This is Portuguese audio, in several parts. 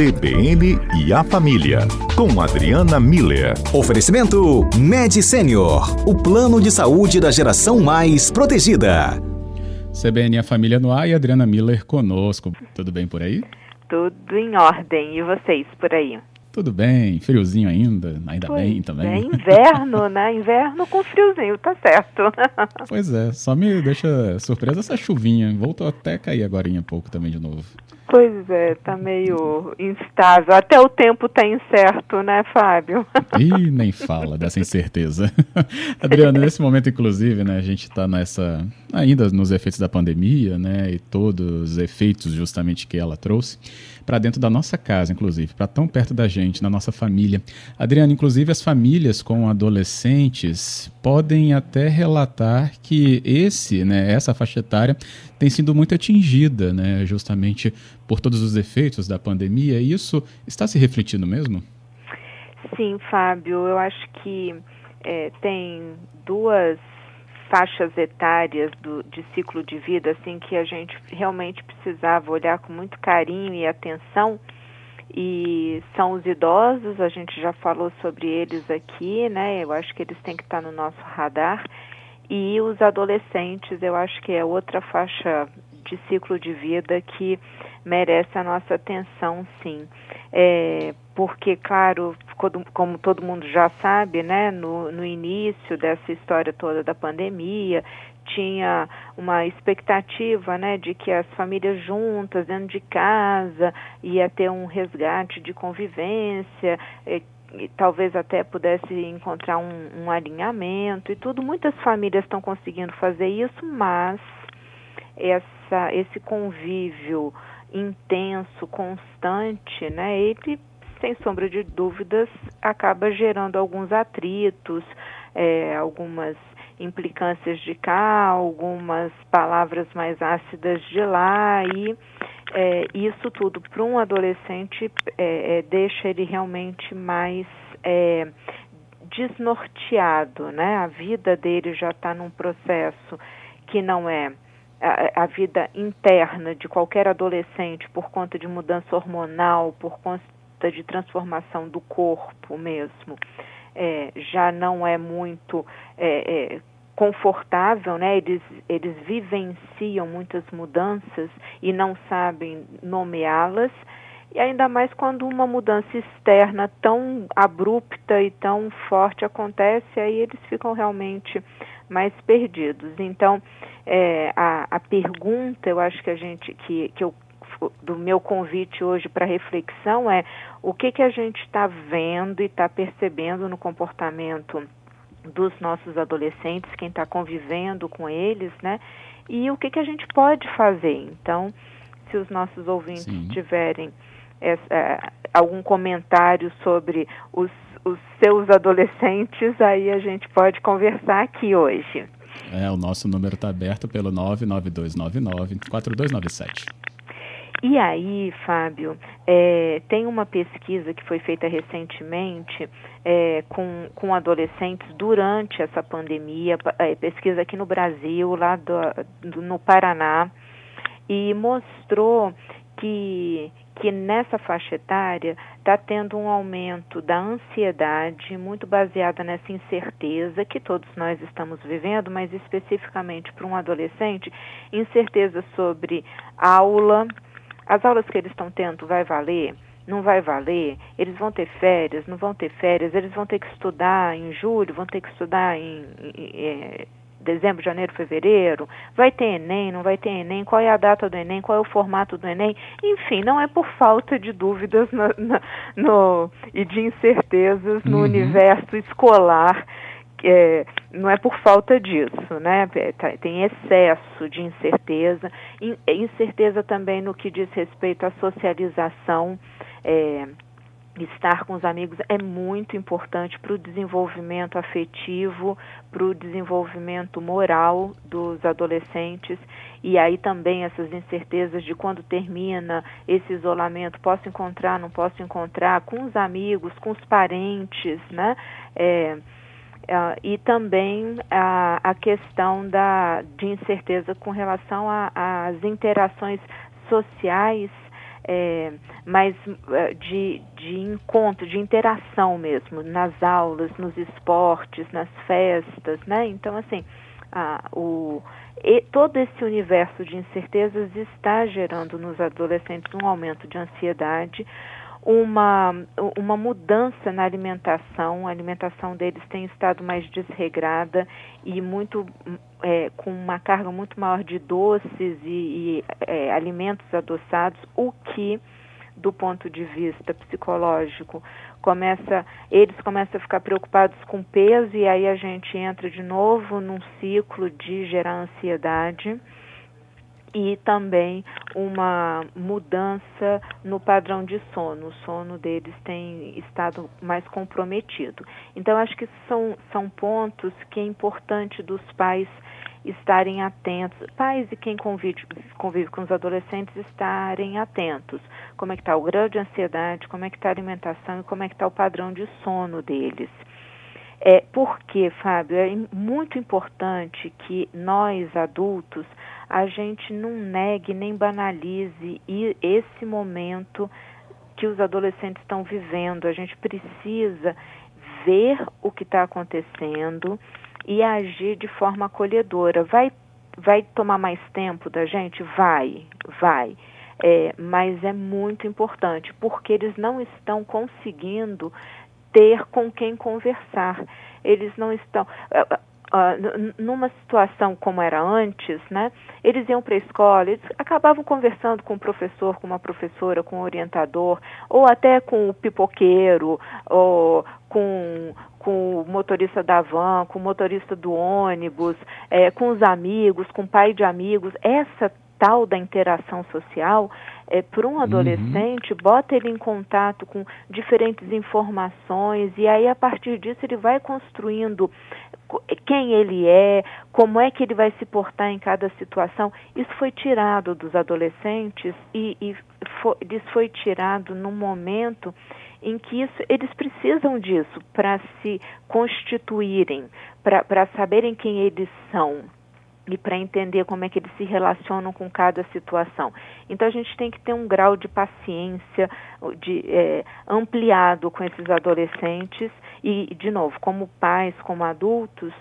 CBN e a Família, com Adriana Miller. Oferecimento Med Senior, o plano de saúde da geração mais protegida. CBN e a Família no ar e Adriana Miller conosco. Tudo bem por aí? Tudo em ordem. E vocês por aí? Tudo bem, friozinho ainda, ainda pois bem também. É inverno, né? Inverno com friozinho, tá certo. pois é, só me deixa surpresa essa chuvinha. Voltou até cair agora em pouco também de novo. Pois é, tá meio instável. Até o tempo tá incerto, né, Fábio? Ih, nem fala dessa incerteza. Adriana, nesse momento, inclusive, né, a gente está nessa. ainda nos efeitos da pandemia, né? E todos os efeitos justamente que ela trouxe para dentro da nossa casa, inclusive, para tão perto da gente, na nossa família. Adriana, inclusive as famílias com adolescentes podem até relatar que esse, né, essa faixa etária tem sido muito atingida, né, justamente por todos os efeitos da pandemia. E isso está se refletindo mesmo? Sim, Fábio. Eu acho que é, tem duas faixas etárias do, de ciclo de vida, assim, que a gente realmente precisava olhar com muito carinho e atenção. E são os idosos, a gente já falou sobre eles aqui, né? Eu acho que eles têm que estar no nosso radar. E os adolescentes, eu acho que é outra faixa de ciclo de vida que merece a nossa atenção, sim. É, porque, claro, como todo mundo já sabe, né, no, no início dessa história toda da pandemia, tinha uma expectativa né, de que as famílias juntas, dentro de casa, ia ter um resgate de convivência, e, e talvez até pudesse encontrar um, um alinhamento e tudo. Muitas famílias estão conseguindo fazer isso, mas essa, esse convívio intenso, constante, né, ele, sem sombra de dúvidas, acaba gerando alguns atritos, é, algumas implicâncias de cá, algumas palavras mais ácidas de lá e é, isso tudo para um adolescente é, é, deixa ele realmente mais é, desnorteado, né? A vida dele já está num processo que não é a, a, vida interna de qualquer adolescente por conta de mudança hormonal, por conta de transformação do corpo mesmo, é, já não é muito é, é, confortável, né? Eles, eles vivenciam muitas mudanças e não sabem nomeá-las. E ainda mais quando uma mudança externa tão abrupta e tão forte acontece, aí eles ficam realmente mais perdidos. Então, é, a, a pergunta, eu acho que a gente, que, que eu do meu convite hoje para reflexão é o que, que a gente está vendo e está percebendo no comportamento dos nossos adolescentes, quem está convivendo com eles, né? E o que, que a gente pode fazer. Então, se os nossos ouvintes Sim. tiverem essa, é, algum comentário sobre os, os seus adolescentes, aí a gente pode conversar aqui hoje. É, o nosso número está aberto pelo 99299-4297. E aí, Fábio, é, tem uma pesquisa que foi feita recentemente é, com, com adolescentes durante essa pandemia, é, pesquisa aqui no Brasil, lá do, do, no Paraná, e mostrou que, que nessa faixa etária está tendo um aumento da ansiedade, muito baseada nessa incerteza que todos nós estamos vivendo, mas especificamente para um adolescente, incerteza sobre aula, as aulas que eles estão tendo vai valer? Não vai valer? Eles vão ter férias? Não vão ter férias? Eles vão ter que estudar em julho? Vão ter que estudar em, em, em é, dezembro, janeiro, fevereiro? Vai ter Enem, não vai ter Enem? Qual é a data do Enem? Qual é o formato do Enem? Enfim, não é por falta de dúvidas no, e de incertezas no uhum. universo escolar. É, não é por falta disso, né? É, tá, tem excesso de incerteza, incerteza também no que diz respeito à socialização. É, estar com os amigos é muito importante para o desenvolvimento afetivo, para o desenvolvimento moral dos adolescentes e aí também essas incertezas de quando termina esse isolamento, posso encontrar, não posso encontrar, com os amigos, com os parentes, né? É, é, e também a, a questão da, de incerteza com relação às interações sociais é, mais é, de, de encontro, de interação mesmo, nas aulas, nos esportes, nas festas, né? Então, assim, a, o, e todo esse universo de incertezas está gerando nos adolescentes um aumento de ansiedade, uma, uma mudança na alimentação. A alimentação deles tem estado mais desregrada e muito é, com uma carga muito maior de doces e, e é, alimentos adoçados, o que do ponto de vista psicológico começa eles começam a ficar preocupados com peso e aí a gente entra de novo num ciclo de gerar ansiedade e também uma mudança no padrão de sono. O sono deles tem estado mais comprometido. Então, acho que são, são pontos que é importante dos pais estarem atentos, pais e quem convive, convive com os adolescentes estarem atentos. Como é que está o grau de ansiedade, como é que está a alimentação e como é que está o padrão de sono deles. É, porque, Fábio, é muito importante que nós, adultos, a gente não negue nem banalize esse momento que os adolescentes estão vivendo. A gente precisa ver o que está acontecendo e agir de forma acolhedora. Vai, vai tomar mais tempo da gente? Vai, vai. É, mas é muito importante, porque eles não estão conseguindo ter com quem conversar. Eles não estão uh, numa situação como era antes, né, eles iam para a escola, eles acabavam conversando com o professor, com uma professora, com o orientador, ou até com o pipoqueiro, ou com, com o motorista da van, com o motorista do ônibus, é, com os amigos, com o pai de amigos. Essa tal da interação social, é, para um uhum. adolescente, uhum. bota ele em contato com diferentes informações e aí a partir disso ele vai construindo quem ele é, como é que ele vai se portar em cada situação. Isso foi tirado dos adolescentes e, e foi, isso foi tirado no momento em que isso, eles precisam disso para se constituírem, para saberem quem eles são e para entender como é que eles se relacionam com cada situação. Então a gente tem que ter um grau de paciência de, é, ampliado com esses adolescentes e, de novo, como pais, como adultos,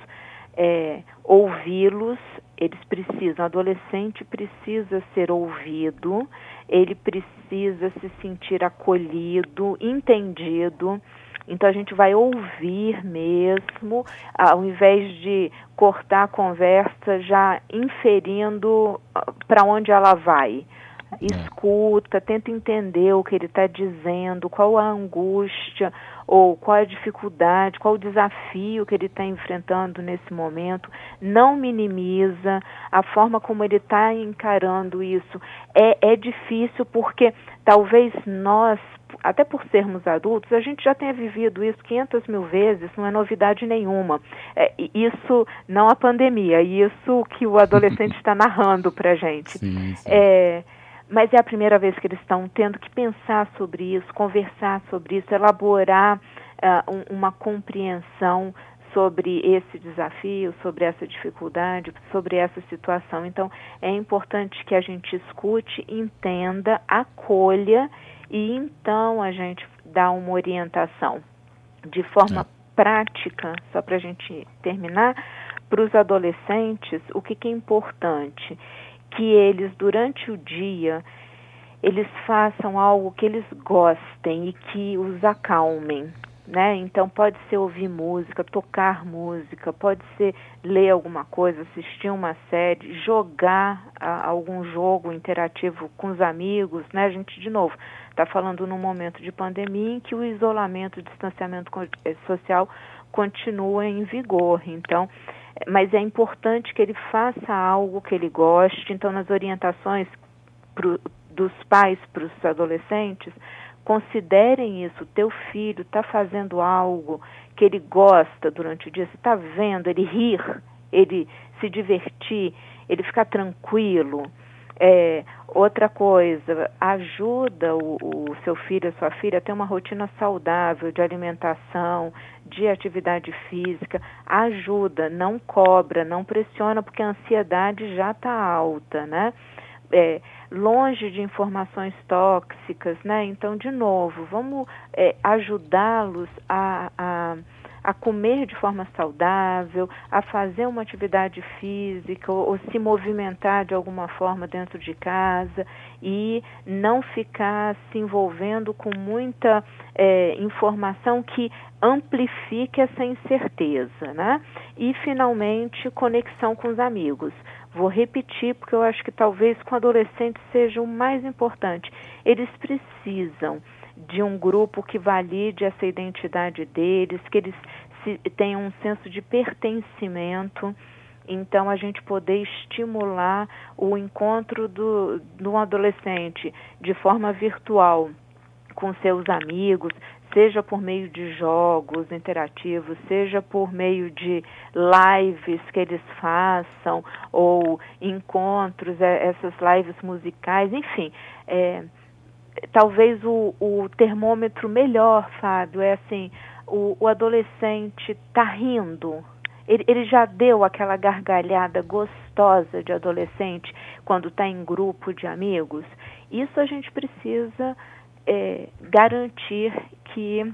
é, ouvi-los, eles precisam, o adolescente precisa ser ouvido, ele precisa se sentir acolhido, entendido. Então a gente vai ouvir mesmo, ao invés de cortar a conversa já inferindo ah, para onde ela vai. É. Escuta, tenta entender o que ele está dizendo, qual a angústia ou qual a dificuldade, qual o desafio que ele está enfrentando nesse momento. Não minimiza a forma como ele está encarando isso. É, é difícil porque talvez nós até por sermos adultos, a gente já tenha vivido isso 500 mil vezes, não é novidade nenhuma. É, isso não a pandemia, isso que o adolescente está narrando para a gente. Sim, sim. É, mas é a primeira vez que eles estão tendo que pensar sobre isso, conversar sobre isso, elaborar uh, um, uma compreensão sobre esse desafio, sobre essa dificuldade, sobre essa situação. Então, é importante que a gente escute, entenda, acolha e então a gente dá uma orientação de forma é. prática, só para a gente terminar, para os adolescentes, o que, que é importante? Que eles, durante o dia, eles façam algo que eles gostem e que os acalmem né? Então pode ser ouvir música, tocar música, pode ser ler alguma coisa, assistir uma série, jogar a, algum jogo interativo com os amigos, né? A gente de novo está falando num momento de pandemia em que o isolamento, o distanciamento eh, social continua em vigor. Então, mas é importante que ele faça algo que ele goste. Então, nas orientações pro, dos pais para os adolescentes, Considerem isso. Teu filho está fazendo algo que ele gosta durante o dia. Você está vendo ele rir, ele se divertir, ele ficar tranquilo. É, outra coisa, ajuda o, o, seu filho, a sua filha a ter uma rotina saudável de alimentação, de atividade física. Ajuda, não cobra, não pressiona, porque a ansiedade já está alta, né? É, longe de informações tóxicas, né? Então, de novo, vamos é, ajudá-los a, a a comer de forma saudável, a fazer uma atividade física ou, ou, se movimentar de alguma forma dentro de casa e não ficar se envolvendo com muita é, informação que amplifique essa incerteza, né? E finalmente conexão com os amigos. Vou repetir porque eu acho que talvez com adolescentes seja o mais importante. Eles precisam de um grupo que valide essa identidade deles, que eles se, tenham um senso de pertencimento. Então, a gente poder estimular o encontro do, do adolescente de forma virtual com seus amigos, seja por meio de jogos interativos, seja por meio de lives que eles façam, ou encontros, é, essas lives musicais, enfim. É, talvez o, o termômetro melhor, Fábio, é assim, o, o adolescente está rindo, ele, ele, já deu aquela gargalhada gostosa de adolescente quando está em grupo de amigos. Isso a gente precisa é, garantir que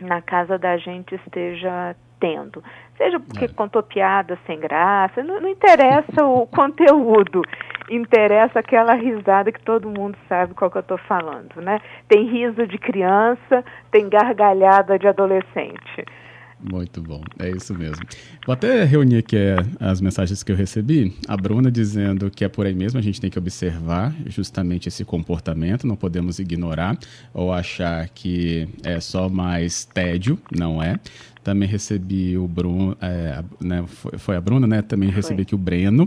na casa da gente esteja tendo. Seja porque é. contou piada sem graça, não, não interessa o conteúdo interessa aquela risada que todo mundo sabe qual que eu estou falando, né? Tem riso de criança, tem gargalhada de adolescente. Muito bom, é isso mesmo. Vou até reunir aqui é, as mensagens que eu recebi. A Bruna dizendo que é por aí mesmo, a gente tem que observar justamente esse comportamento, não podemos ignorar ou achar que é só mais tédio, não é. Também recebi o Bruno, é, né, foi, foi, a Bruna, né? Também recebi aqui o Breno.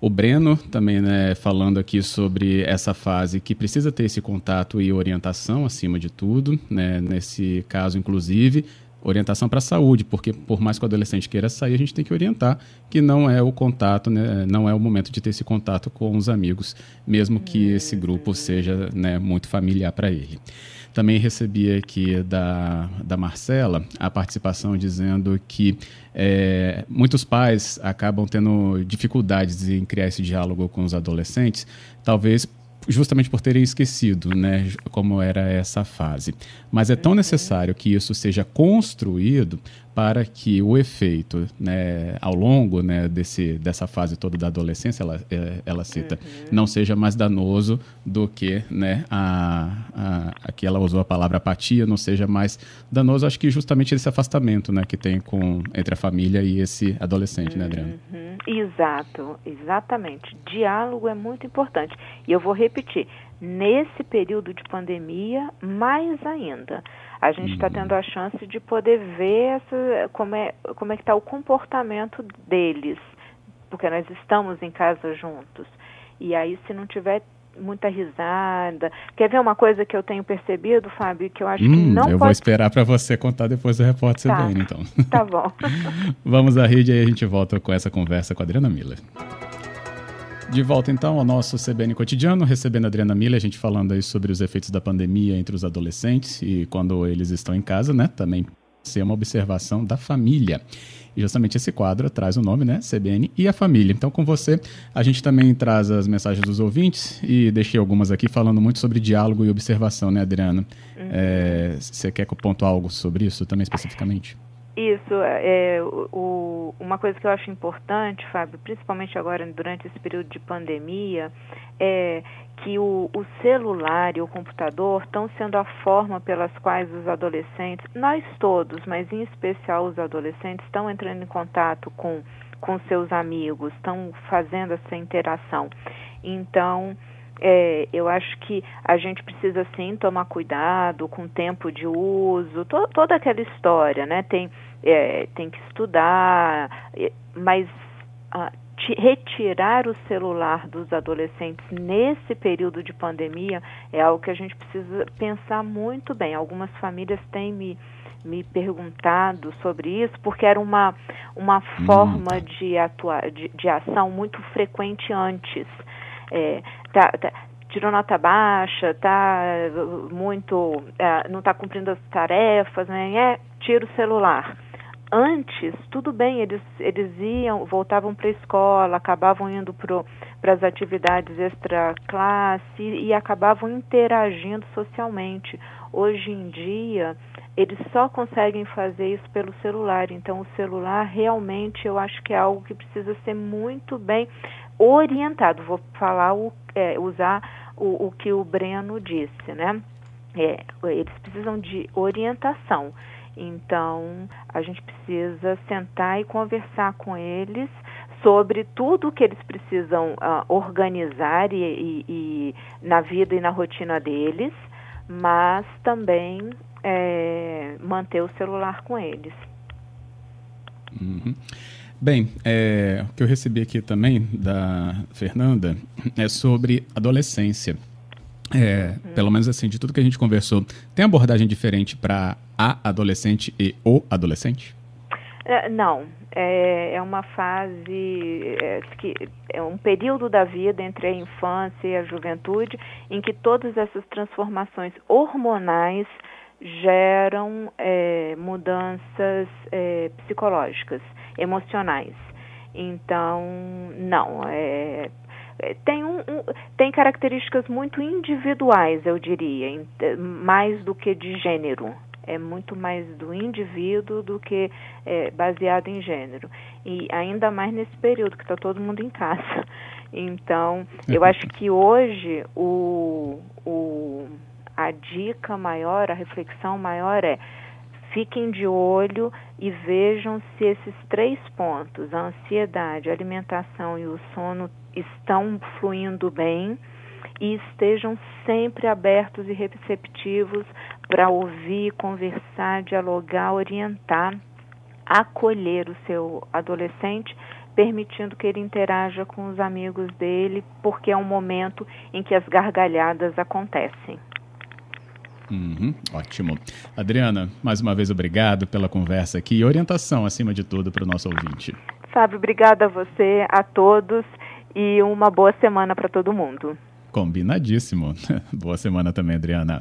O Breno também, né, falando aqui sobre essa fase que precisa ter esse contato e orientação acima de tudo, né? Nesse caso, inclusive, orientação para a saúde, porque por mais que o adolescente queira sair, a gente tem que orientar que não é o contato, né, não é o momento de ter esse contato com os amigos, mesmo que esse grupo seja né, muito familiar para ele. Também recebi aqui da, da Marcela a participação dizendo que é, muitos pais acabam tendo dificuldades em criar esse diálogo com os adolescentes, talvez justamente por terem esquecido, né, como era essa fase. Mas é tão necessário que isso seja construído para que o efeito, né, ao longo né, desse, dessa fase toda da adolescência, ela, é, ela cita, uhum. não seja mais danoso do que né, a, a, aqui ela usou a palavra apatia, não seja mais danoso. Acho que justamente esse afastamento né, que tem com, entre a família e esse adolescente, né, Adriana? Uhum. Exato, exatamente. Diálogo é muito importante. E eu vou repetir, nesse período de pandemia, mais ainda. A gente está uhum. tendo a chance de poder ver essa, como é como é que está o comportamento deles, porque nós estamos em casa juntos. E aí, se não tiver muita risada. Quer ver uma coisa que eu tenho percebido, Fábio, que eu acho hum, que não Eu pode... vou esperar para você contar depois do repórter tá. CBN, então. Tá bom. Vamos à rede e a gente volta com essa conversa com a Adriana Miller. De volta então ao nosso CBN cotidiano, recebendo a Adriana Miller, a gente falando aí sobre os efeitos da pandemia entre os adolescentes e quando eles estão em casa, né? Também ser uma observação da família. E justamente esse quadro traz o nome, né? CBN e a família. Então, com você, a gente também traz as mensagens dos ouvintes e deixei algumas aqui falando muito sobre diálogo e observação, né, Adriana? Uhum. É, você quer que eu ponto algo sobre isso também especificamente? Isso, é, o, uma coisa que eu acho importante, Fábio, principalmente agora durante esse período de pandemia, é que o, o celular e o computador estão sendo a forma pelas quais os adolescentes, nós todos, mas em especial os adolescentes, estão entrando em contato com, com seus amigos, estão fazendo essa interação. Então, é, eu acho que a gente precisa sim tomar cuidado com o tempo de uso, to, toda aquela história, né? Tem, é, tem que estudar, mas ah, retirar o celular dos adolescentes nesse período de pandemia é algo que a gente precisa pensar muito bem. Algumas famílias têm me, me perguntado sobre isso, porque era uma, uma hum. forma de, atuar, de, de ação muito frequente antes. É, tá, tá, tirou nota baixa, tá muito, é, não está cumprindo as tarefas, né? É, tira o celular antes, tudo bem, eles, eles iam, voltavam para a escola, acabavam indo para as atividades extra classe e acabavam interagindo socialmente. Hoje em dia, eles só conseguem fazer isso pelo celular. Então, o celular realmente eu acho que é algo que precisa ser muito bem orientado. Vou falar o, é, usar o, o que o Breno disse, né? É, eles precisam de orientação. Então, a gente precisa sentar e conversar com eles sobre tudo o que eles precisam uh, organizar e, e, e, na vida e na rotina deles, mas também é, manter o celular com eles. Uhum. Bem, é, o que eu recebi aqui também da Fernanda é sobre adolescência. É. Pelo menos assim, de tudo que a gente conversou, tem abordagem diferente para a adolescente e o adolescente? É, não, é, é, uma fase, é, que, é um período da vida entre a infância e a juventude em que todas essas transformações hormonais geram é, mudanças é, psicológicas, emocionais. Então, não, é, é, tem, um, um, tem características muito individuais, eu diria, mais do que de gênero. É muito mais do indivíduo do que é, baseado em gênero. E ainda mais nesse período que está todo mundo em casa. Então, eu acho que hoje o, o, a dica maior, a reflexão maior é fiquem de olho e vejam se esses três pontos, a ansiedade, a alimentação e o sono, estão fluindo bem e estejam sempre abertos e receptivos para ouvir, conversar, dialogar, orientar, acolher o seu adolescente, permitindo que ele interaja com os amigos dele, porque é um momento em que as gargalhadas acontecem. Uhum, ótimo. Adriana, mais uma vez obrigado pela conversa aqui e orientação, acima de tudo, para o nosso ouvinte. Fábio, obrigada a você, a todos e uma boa semana para todo mundo. Combinadíssimo. boa semana também, Adriana.